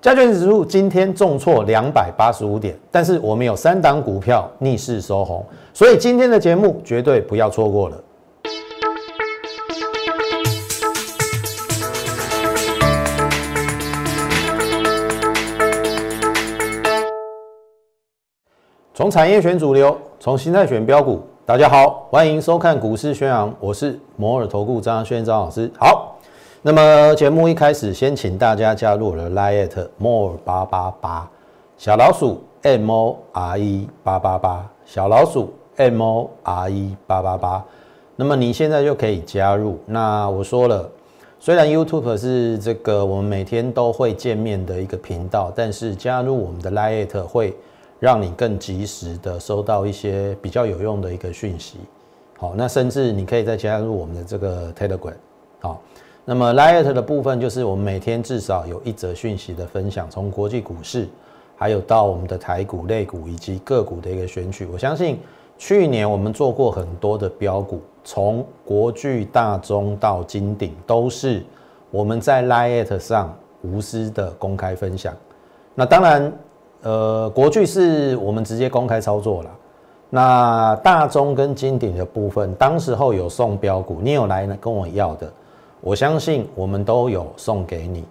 加权指数今天重挫两百八十五点，但是我们有三档股票逆势收红，所以今天的节目绝对不要错过了。从产业选主流，从心态选标股。大家好，欢迎收看股市宣扬，我是摩尔投顾张轩张老师。好，那么节目一开始，先请大家加入我的 Lite More 八八八小老鼠 M O R E 八八八小老鼠 M O R E 八八八。那么你现在就可以加入。那我说了，虽然 YouTube 是这个我们每天都会见面的一个频道，但是加入我们的 Lite 会。让你更及时的收到一些比较有用的一个讯息，好，那甚至你可以再加入我们的这个 Telegram，好，那么 Lite 的部分就是我们每天至少有一则讯息的分享，从国际股市，还有到我们的台股、类股以及个股的一个选取。我相信去年我们做过很多的标股，从国巨、大中到金鼎，都是我们在 Lite 上无私的公开分享。那当然。呃，国巨是我们直接公开操作了。那大中跟金鼎的部分，当时候有送标股，你有来呢跟我要的，我相信我们都有送给你。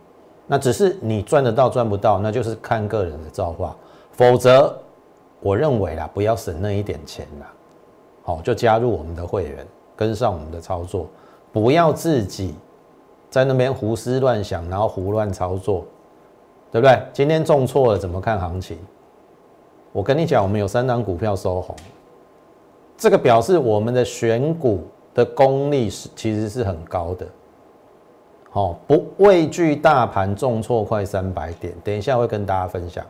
那只是你赚得到赚不到，那就是看个人的造化。否则，我认为啦，不要省那一点钱啦，好，就加入我们的会员，跟上我们的操作，不要自己在那边胡思乱想，然后胡乱操作。对不对？今天中错了，怎么看行情？我跟你讲，我们有三档股票收红，这个表示我们的选股的功力是其实是很高的。好，不畏惧大盘重挫快三百点，等一下会跟大家分享。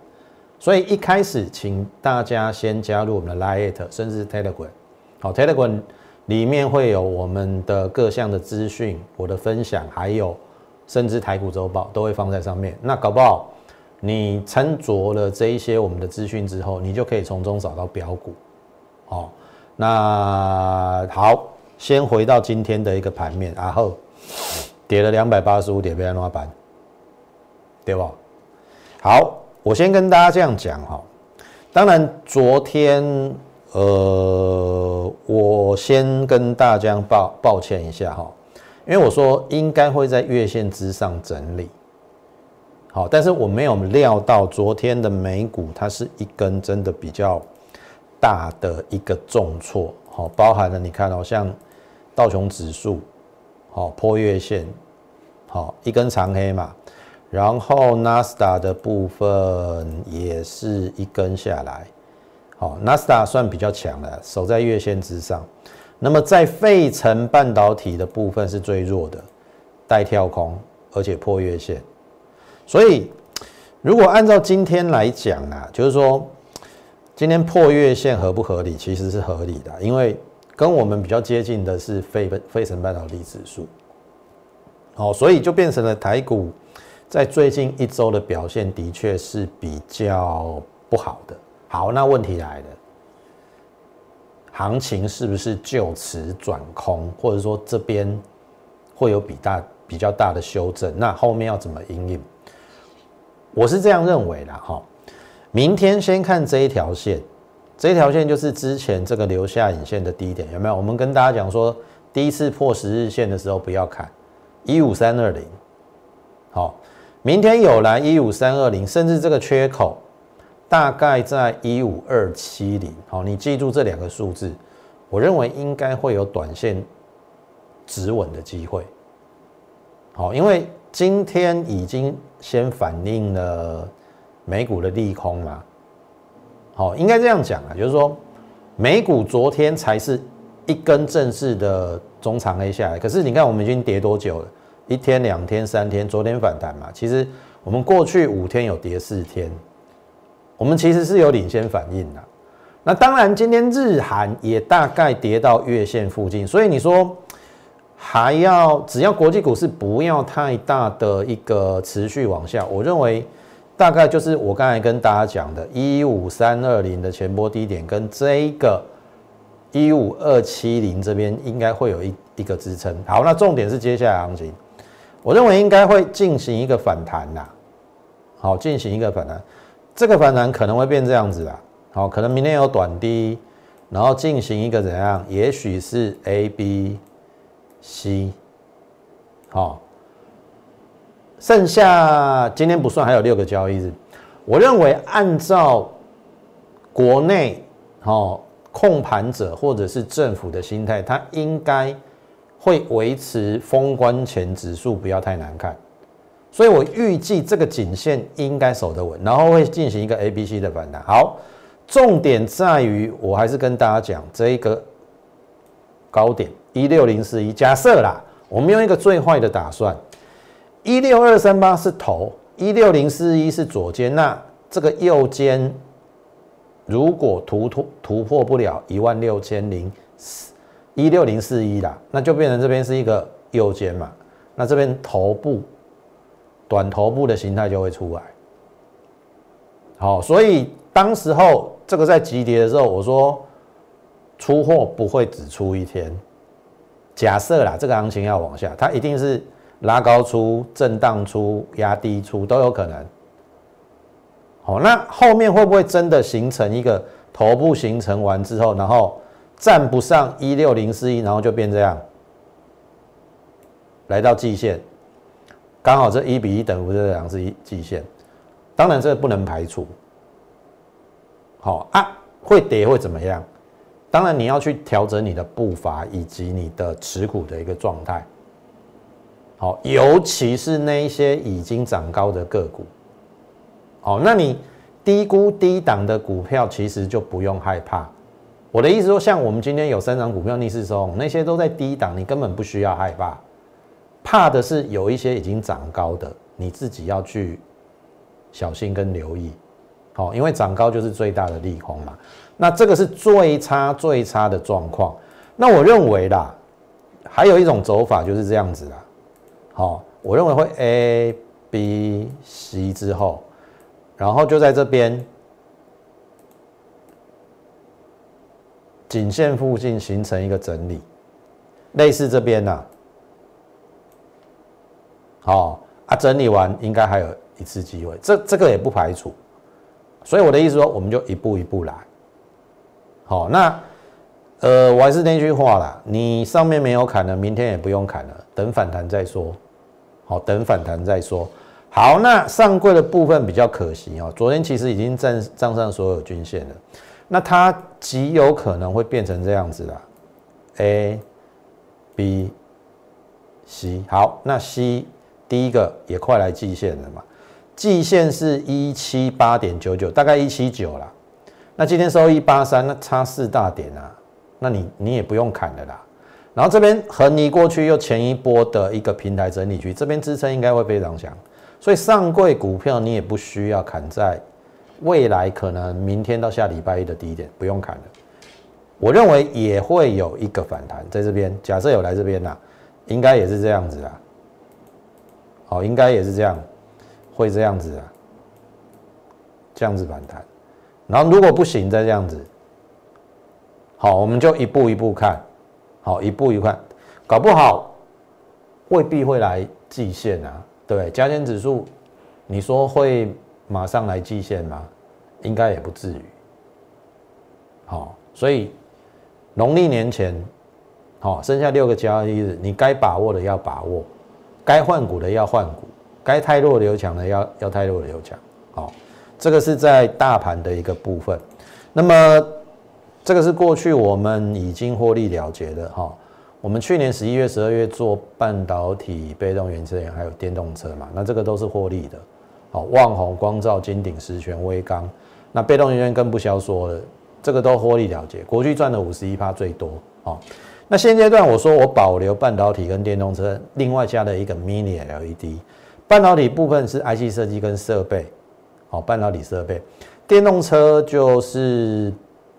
所以一开始，请大家先加入我们的 Lite，甚至 Telegram。好，Telegram 里面会有我们的各项的资讯，我的分享，还有。甚至台股周报都会放在上面。那搞不好你参着了这一些我们的资讯之后，你就可以从中找到标股。哦，那好，先回到今天的一个盘面，然后跌了两百八十五点，被安拉板，对吧？好，我先跟大家这样讲哈。当然，昨天呃，我先跟大家抱抱歉一下哈。因为我说应该会在月线之上整理，好，但是我没有料到昨天的美股它是一根真的比较大的一个重挫，好，包含了你看到像道琼指数，好破月线，好一根长黑嘛，然后纳斯达的部分也是一根下来，好，纳斯达算比较强的，守在月线之上。那么在费城半导体的部分是最弱的，带跳空，而且破月线。所以，如果按照今天来讲啊，就是说今天破月线合不合理？其实是合理的，因为跟我们比较接近的是费费城半导体指数。好，所以就变成了台股在最近一周的表现的确是比较不好的。好，那问题来了。行情是不是就此转空，或者说这边会有比大比较大的修正？那后面要怎么应应？我是这样认为的哈。明天先看这一条线，这条线就是之前这个留下影线的低点，有没有？我们跟大家讲说，第一次破十日线的时候不要看一五三二零。好，明天有来一五三二零，甚至这个缺口。大概在一五二七零，好，你记住这两个数字，我认为应该会有短线止稳的机会，好，因为今天已经先反映了美股的利空嘛，好，应该这样讲啊，就是说美股昨天才是一根正式的中长 A 下来，可是你看我们已经跌多久了？一天、两天、三天，昨天反弹嘛，其实我们过去五天有跌四天。我们其实是有领先反应的，那当然今天日韩也大概跌到月线附近，所以你说还要只要国际股市不要太大的一个持续往下，我认为大概就是我刚才跟大家讲的，一五三二零的前波低点跟这一个一五二七零这边应该会有一一个支撑。好，那重点是接下来行情，我认为应该会进行一个反弹呐。好进行一个反弹，这个反弹可能会变这样子啦，好，可能明天有短低，然后进行一个怎样？也许是 A B C，好，剩下今天不算，还有六个交易日，我认为按照国内哦控盘者或者是政府的心态，它应该会维持封关前指数不要太难看。所以我预计这个颈线应该守得稳，然后会进行一个 A、B、C 的反弹。好，重点在于我还是跟大家讲这一个高点一六零四一，假设啦，我们用一个最坏的打算，一六二三八是头，一六零四一是左肩，那这个右肩如果突突突破不了一万六千零四一六零四一啦，那就变成这边是一个右肩嘛，那这边头部。短头部的形态就会出来，好，所以当时候这个在急跌的时候，我说出货不会只出一天，假设啦，这个行情要往下，它一定是拉高出、震荡出、压低出都有可能。好，那后面会不会真的形成一个头部形成完之后，然后站不上一六零四一，然后就变这样，来到季线？刚好这一比一等于这两是一季线，当然这不能排除。好啊，会跌会怎么样？当然你要去调整你的步伐以及你的持股的一个状态。好，尤其是那一些已经涨高的个股。好，那你低估低档的股票，其实就不用害怕。我的意思说，像我们今天有三张股票逆势收，那些都在低档，你根本不需要害怕。怕的是有一些已经涨高的，你自己要去小心跟留意，好，因为涨高就是最大的利空嘛。那这个是最差最差的状况。那我认为啦，还有一种走法就是这样子啦，好，我认为会 A、B、C 之后，然后就在这边颈线附近形成一个整理，类似这边呐。哦啊，整理完应该还有一次机会，这这个也不排除，所以我的意思说，我们就一步一步来。好，那呃，我还是那句话啦，你上面没有砍的，明天也不用砍了，等反弹再说。好，等反弹再说。好，那上柜的部分比较可惜哦，昨天其实已经站站上所有均线了，那它极有可能会变成这样子啦 a B、C。好，那 C。第一个也快来季线了嘛，季线是一七八点九九，大概一七九啦。那今天收一八三，那差四大点啊，那你你也不用砍的啦。然后这边横移过去又前一波的一个平台整理区，这边支撑应该会非常强，所以上柜股票你也不需要砍在未来可能明天到下礼拜一的低点，不用砍了。我认为也会有一个反弹在这边，假设有来这边呐，应该也是这样子啊。好，应该也是这样，会这样子啊，这样子反弹，然后如果不行再这样子，好，我们就一步一步看，好，一步一步看，搞不好未必会来季线啊，对，加权指数，你说会马上来季线吗？应该也不至于，好，所以农历年前，好，剩下六个交易日，你该把握的要把握。该换股的要换股，该太弱留强的要要太弱留强。好，这个是在大盘的一个部分。那么这个是过去我们已经获利了结的哈。我们去年十一月、十二月做半导体、被动元件还有电动车嘛，那这个都是获利的。好，旺宏、光照、金鼎、石泉、威刚，那被动元件更不消说了，这个都获利了结。国巨赚的五十一趴最多。好。那现阶段我说我保留半导体跟电动车，另外加了一个 mini LED。半导体部分是 IC 设计跟设备，好，半导体设备。电动车就是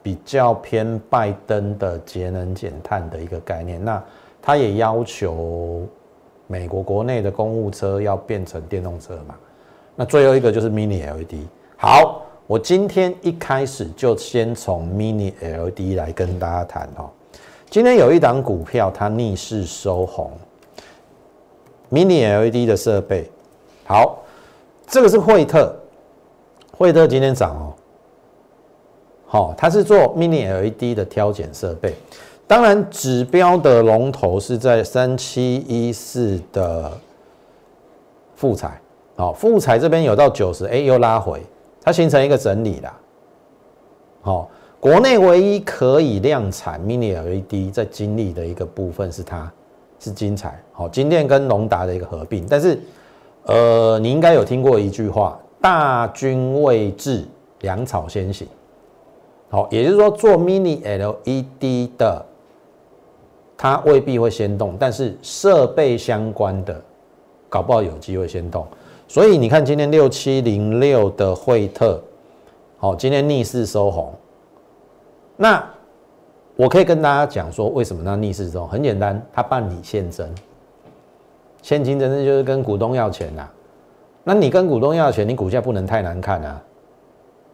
比较偏拜登的节能减碳的一个概念。那他也要求美国国内的公务车要变成电动车嘛。那最后一个就是 mini LED。好，我今天一开始就先从 mini LED 来跟大家谈哦。今天有一档股票，它逆势收红，Mini LED 的设备。好，这个是惠特，惠特今天涨哦。好，它是做 Mini LED 的挑拣设备，当然指标的龙头是在三七一四的富彩，好，富彩这边有到九十，哎，又拉回，它形成一个整理啦。好，国内唯一可以量产 Mini LED 在经历的一个部分是它，是金彩，好，金店跟龙达的一个合并，但是，呃，你应该有听过一句话，大军未至，粮草先行。好，也就是说，做 Mini LED 的，它未必会先动，但是设备相关的，搞不好有机会先动。所以你看，今天六七零六的惠特，好，今天逆势收红。那我可以跟大家讲说，为什么它逆势收？很简单，它办理现增，现金真正就是跟股东要钱呐。那你跟股东要钱，你股价不能太难看啊。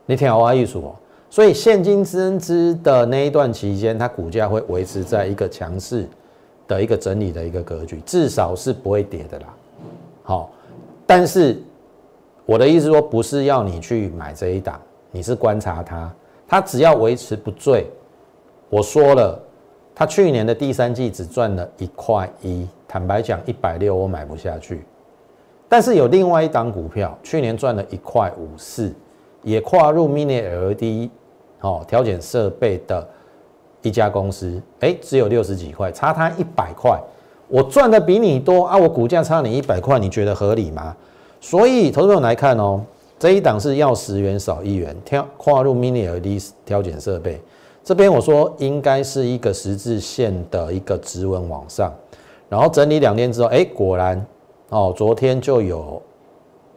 你听好话意思哦。所以现金增资的那一段期间，它股价会维持在一个强势的一个整理的一个格局，至少是不会跌的啦。好，但是我的意思说，不是要你去买这一档，你是观察它，它只要维持不坠。我说了，它去年的第三季只赚了一块一，坦白讲，一百六我买不下去。但是有另外一档股票，去年赚了一块五四，也跨入 Mini LED。哦，调检设备的一家公司，哎，只有六十几块，差它一百块，我赚的比你多啊！我股价差你一百块，你觉得合理吗？所以，投资者来看哦，这一档是要十元少一元，跳跨入 Mini LED 调检设备，这边我说应该是一个十字线的一个直纹往上，然后整理两天之后，哎，果然哦，昨天就有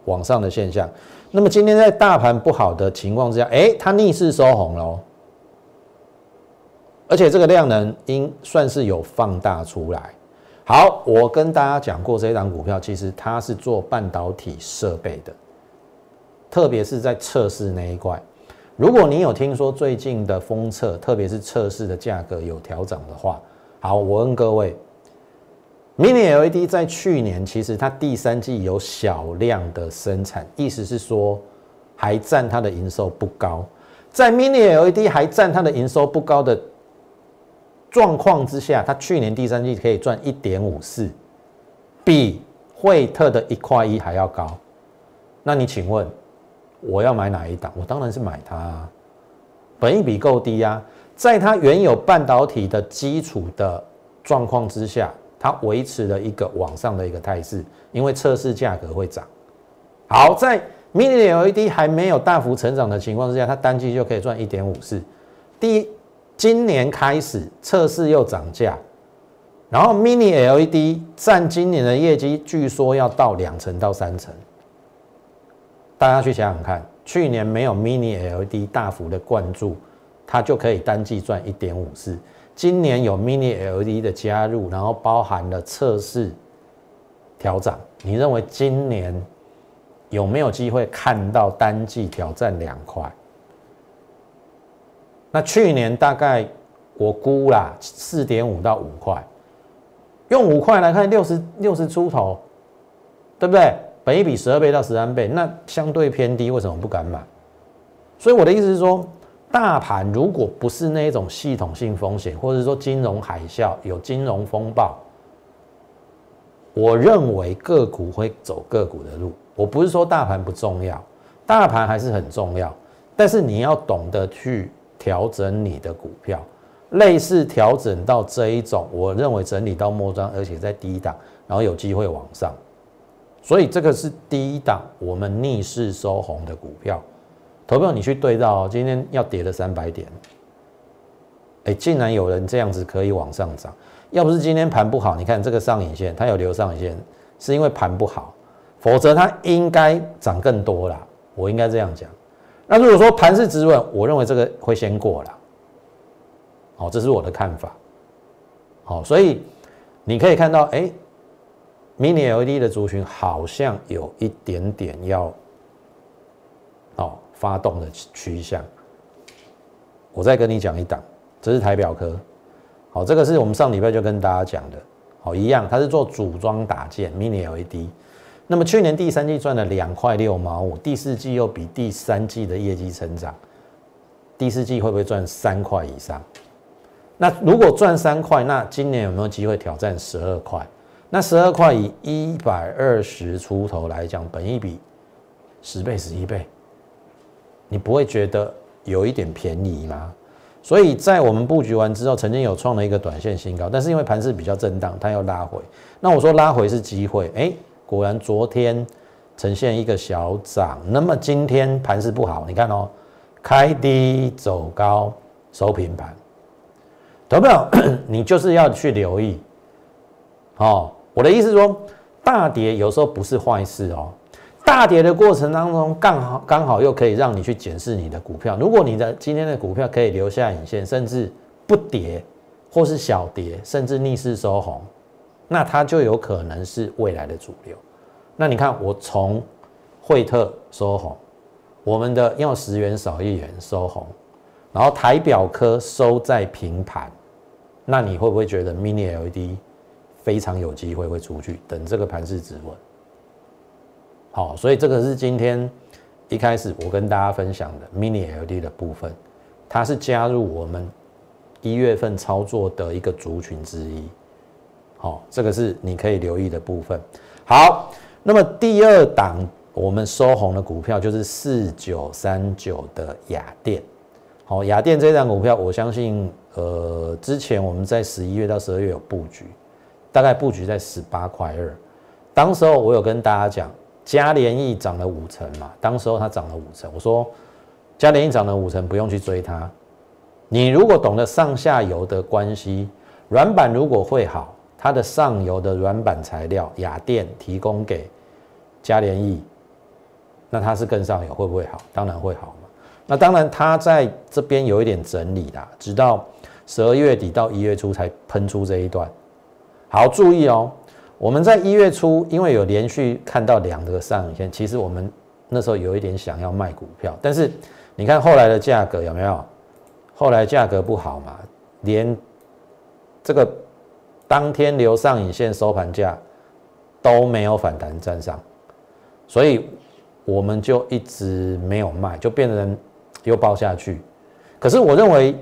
往上的现象。那么今天在大盘不好的情况之下，哎，它逆势收红了，而且这个量能应算是有放大出来。好，我跟大家讲过，这一档股票其实它是做半导体设备的，特别是在测试那一块。如果你有听说最近的封测，特别是测试的价格有调整的话，好，我问各位。Mini LED 在去年其实它第三季有小量的生产，意思是说还占它的营收不高。在 Mini LED 还占它的营收不高的状况之下，它去年第三季可以赚一点五四，比惠特的一块一还要高。那你请问我要买哪一档？我当然是买它，啊本益比够低啊，在它原有半导体的基础的状况之下。它维持了一个往上的一个态势，因为测试价格会涨。好，在 Mini LED 还没有大幅成长的情况之下，它单季就可以赚一点五四。第一，今年开始测试又涨价，然后 Mini LED 占今年的业绩据说要到两成到三成。大家去想想看，去年没有 Mini LED 大幅的灌注，它就可以单季赚一点五四。今年有 Mini LED 的加入，然后包含了测试调整。你认为今年有没有机会看到单季挑战两块？那去年大概我估啦，四点五到五块。用五块来看，六十六十出头，对不对？本一比十二倍到十三倍，那相对偏低，为什么不敢买？所以我的意思是说。大盘如果不是那种系统性风险，或者说金融海啸有金融风暴，我认为个股会走个股的路。我不是说大盘不重要，大盘还是很重要，但是你要懂得去调整你的股票，类似调整到这一种，我认为整理到末端，而且在低档，然后有机会往上，所以这个是低档我们逆势收红的股票。投票你去对照，今天要跌了三百点，哎，竟然有人这样子可以往上涨。要不是今天盘不好，你看这个上影线，它有留上影线，是因为盘不好，否则它应该涨更多啦。我应该这样讲。那如果说盘是直稳，我认为这个会先过了。好，这是我的看法。好，所以你可以看到，哎，mini LED 的族群好像有一点点要，哦。发动的趋向，我再跟你讲一档，这是台表科，好，这个是我们上礼拜就跟大家讲的，好，一样，它是做组装打件，mini LED，那么去年第三季赚了两块六毛五，第四季又比第三季的业绩成长，第四季会不会赚三块以上？那如果赚三块，那今年有没有机会挑战十二块？那十二块以一百二十出头来讲，本一比十倍、十一倍，你不会觉得有一点便宜吗？所以在我们布局完之后，曾经有创了一个短线新高，但是因为盘势比较震荡，它又拉回。那我说拉回是机会，哎。果然，昨天呈现一个小涨，那么今天盘势不好，你看哦，开低走高收平盘，投票？你就是要去留意。哦，我的意思说，大跌有时候不是坏事哦。大跌的过程当中，刚好刚好又可以让你去检视你的股票。如果你的今天的股票可以留下影线，甚至不跌，或是小跌，甚至逆势收红。那它就有可能是未来的主流。那你看，我从惠特收红，我们的要十元少一元收红，然后台表科收在平盘。那你会不会觉得 Mini LED 非常有机会会出去？等这个盘势止稳。好，所以这个是今天一开始我跟大家分享的 Mini L D 的部分，它是加入我们一月份操作的一个族群之一。好，这个是你可以留意的部分。好，那么第二档我们收红的股票就是四九三九的雅电。好，雅电这档股票，我相信，呃，之前我们在十一月到十二月有布局，大概布局在十八块二。当时候我有跟大家讲，嘉联益涨了五成嘛，当时候它涨了五成，我说嘉联益涨了五成，不用去追它。你如果懂得上下游的关系，软板如果会好。它的上游的软板材料雅电提供给嘉联益，那它是更上游会不会好？当然会好嘛。那当然它在这边有一点整理啦，直到十二月底到一月初才喷出这一段。好，注意哦，我们在一月初因为有连续看到两个上影线，其实我们那时候有一点想要卖股票，但是你看后来的价格有没有？后来价格不好嘛，连这个。当天留上影线收盘价都没有反弹站上，所以我们就一直没有卖，就变成又爆下去。可是我认为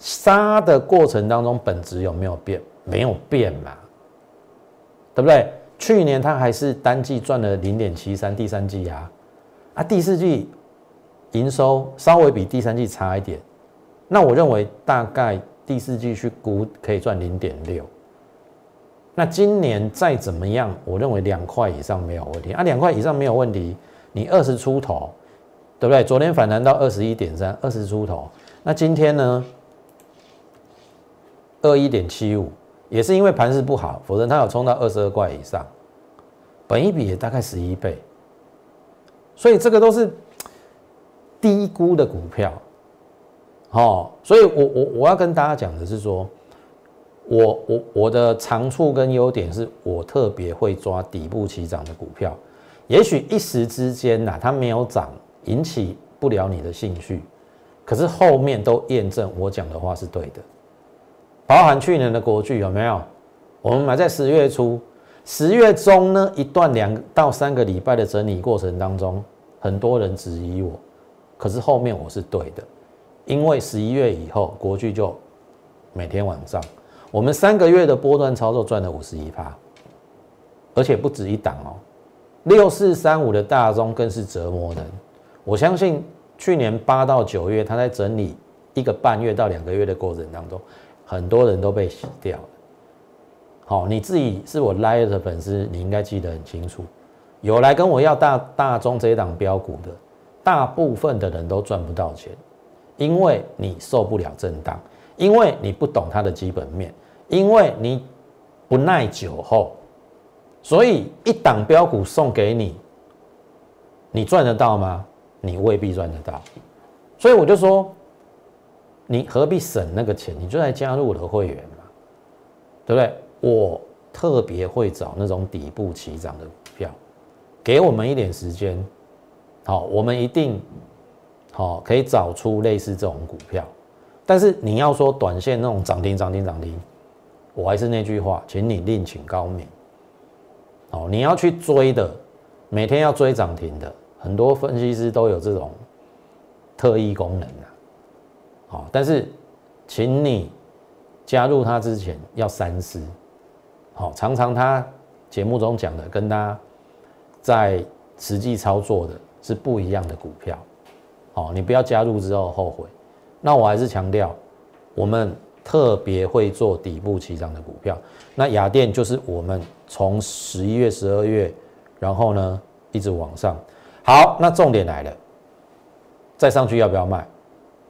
杀的过程当中本质有没有变？没有变嘛，对不对？去年它还是单季赚了零点七三，第三季啊啊第四季营收稍微比第三季差一点，那我认为大概。第四季去估可以赚零点六，那今年再怎么样，我认为两块以上没有问题啊，两块以上没有问题，你二十出头，对不对？昨天反弹到二十一点三，二十出头，那今天呢？二一点七五，也是因为盘势不好，否则它有冲到二十二块以上，本一比也大概十一倍，所以这个都是低估的股票。哦，所以，我我我要跟大家讲的是说，我我我的长处跟优点是我特别会抓底部起涨的股票，也许一时之间呐，它没有涨，引起不了你的兴趣，可是后面都验证我讲的话是对的，包含去年的国巨有没有？我们买在十月初，十月中呢一段两到三个礼拜的整理过程当中，很多人质疑我，可是后面我是对的。因为十一月以后，国巨就每天晚上，我们三个月的波段操作赚了五十一趴，而且不止一档哦，六四三五的大中更是折磨人。我相信去年八到九月，他在整理一个半月到两个月的过程当中，很多人都被洗掉了。好，你自己是我 Live 的粉丝，你应该记得很清楚，有来跟我要大大中这一档标股的，大部分的人都赚不到钱。因为你受不了震荡，因为你不懂它的基本面，因为你不耐久候，所以一档标股送给你，你赚得到吗？你未必赚得到。所以我就说，你何必省那个钱？你就来加入我的会员嘛，对不对？我特别会找那种底部起涨的股票，给我们一点时间，好，我们一定。好，可以找出类似这种股票，但是你要说短线那种涨停涨停涨停，我还是那句话，请你另请高明。哦，你要去追的，每天要追涨停的，很多分析师都有这种特异功能。好，但是请你加入他之前要三思。好，常常他节目中讲的，跟他在实际操作的是不一样的股票。好，你不要加入之后后悔。那我还是强调，我们特别会做底部起涨的股票。那雅电就是我们从十一月、十二月，然后呢一直往上。好，那重点来了，再上去要不要卖？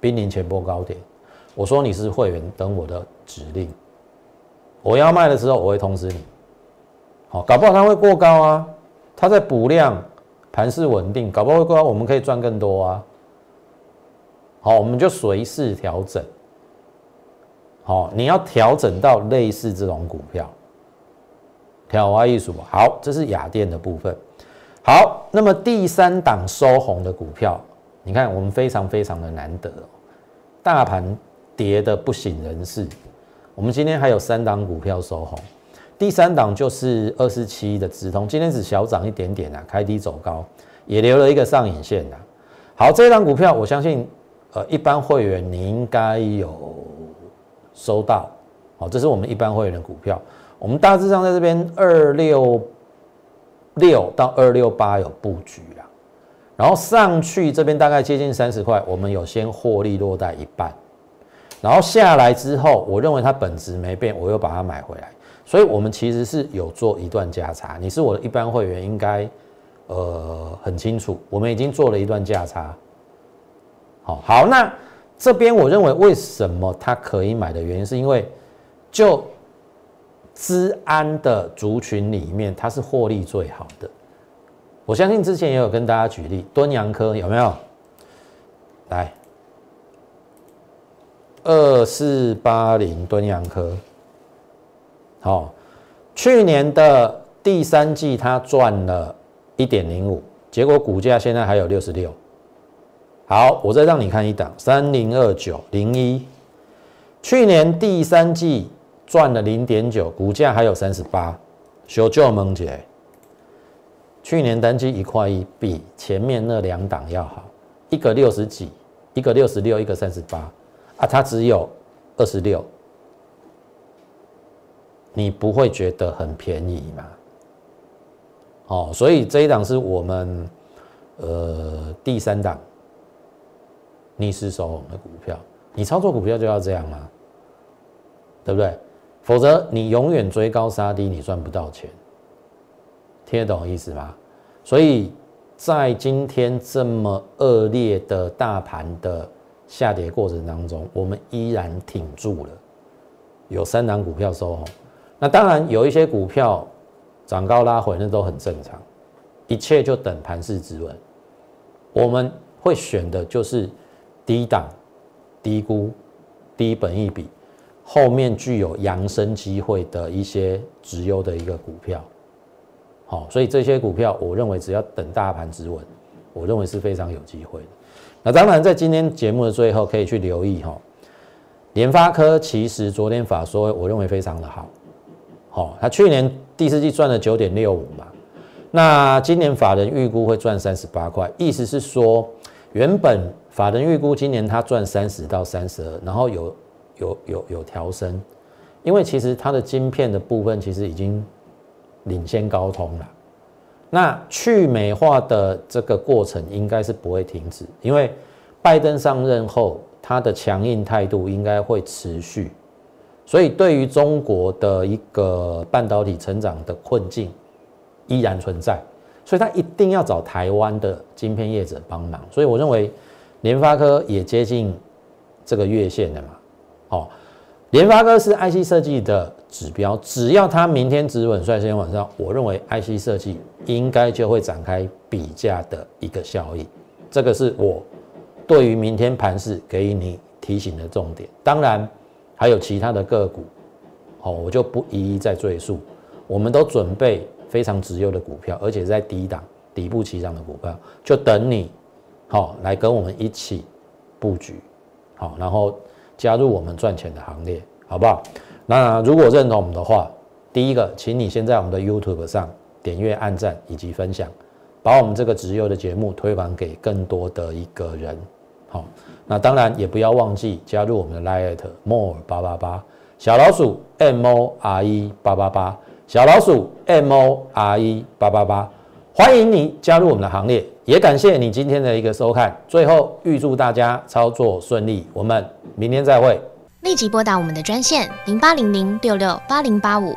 濒临前波高点，我说你是会员，等我的指令。我要卖的时候，我会通知你。好，搞不好它会过高啊，它在补量，盘势稳定，搞不好过高，我们可以赚更多啊。好，我们就随势调整。好，你要调整到类似这种股票，调花艺术。好，这是雅电的部分。好，那么第三档收红的股票，你看我们非常非常的难得，大盘跌的不省人事。我们今天还有三档股票收红，第三档就是二四七的直通，今天只小涨一点点啊，开低走高，也留了一个上影线的。好，这档股票我相信。呃，一般会员你应该有收到，好，这是我们一般会员的股票。我们大致上在这边二六六到二六八有布局，然后上去这边大概接近三十块，我们有先获利落袋一半，然后下来之后，我认为它本质没变，我又把它买回来，所以我们其实是有做一段价差。你是我的一般会员，应该呃很清楚，我们已经做了一段价差。好好，那这边我认为为什么它可以买的原因，是因为就资安的族群里面，它是获利最好的。我相信之前也有跟大家举例，敦阳科有没有？来，二四八零敦阳科，好，去年的第三季它赚了一点零五，结果股价现在还有六十六。好，我再让你看一档三零二九零一，去年第三季赚了零点九，股价还有三十八，小舅萌姐，去年单机一块一，比前面那两档要好，一个六十几，一个六十六，一个三十八，啊，它只有二十六，你不会觉得很便宜吗？哦，所以这一档是我们呃第三档。逆势收红的股票，你操作股票就要这样吗？对不对？否则你永远追高杀低，你赚不到钱。听得懂意思吗？所以在今天这么恶劣的大盘的下跌过程当中，我们依然挺住了，有三档股票收红。那当然有一些股票涨高拉回，那都很正常。一切就等盘势之稳。我们会选的就是。低档、低估、低本益比，后面具有扬升机会的一些直优的一个股票，好，所以这些股票，我认为只要等大盘止稳，我认为是非常有机会的。那当然，在今天节目的最后，可以去留意哈，联发科其实昨天法说，我认为非常的好，好，它去年第四季赚了九点六五嘛，那今年法人预估会赚三十八块，意思是说。原本法人预估今年它赚三十到三十二，然后有有有有调升，因为其实它的晶片的部分其实已经领先高通了。那去美化的这个过程应该是不会停止，因为拜登上任后，他的强硬态度应该会持续，所以对于中国的一个半导体成长的困境依然存在。所以他一定要找台湾的晶片业者帮忙，所以我认为联发科也接近这个月线的嘛。哦，联发科是 IC 设计的指标，只要它明天止稳率先往上，我认为 IC 设计应该就会展开比价的一个效应。这个是我对于明天盘势给予你提醒的重点。当然还有其他的个股，好，我就不一一再赘述。我们都准备。非常直优的股票，而且在低档底部起涨的股票，就等你，好来跟我们一起布局，好，然后加入我们赚钱的行列，好不好？那如果认同我们的话，第一个，请你先在我们的 YouTube 上点阅、按赞以及分享，把我们这个直优的节目推广给更多的一个人。好，那当然也不要忘记加入我们的 Lite More 八八八小老鼠 M O R E 八八八小老鼠 M O R E 八八八，欢迎你加入我们的行列，也感谢你今天的一个收看。最后预祝大家操作顺利，我们明天再会。立即拨打我们的专线零八零零六六八零八五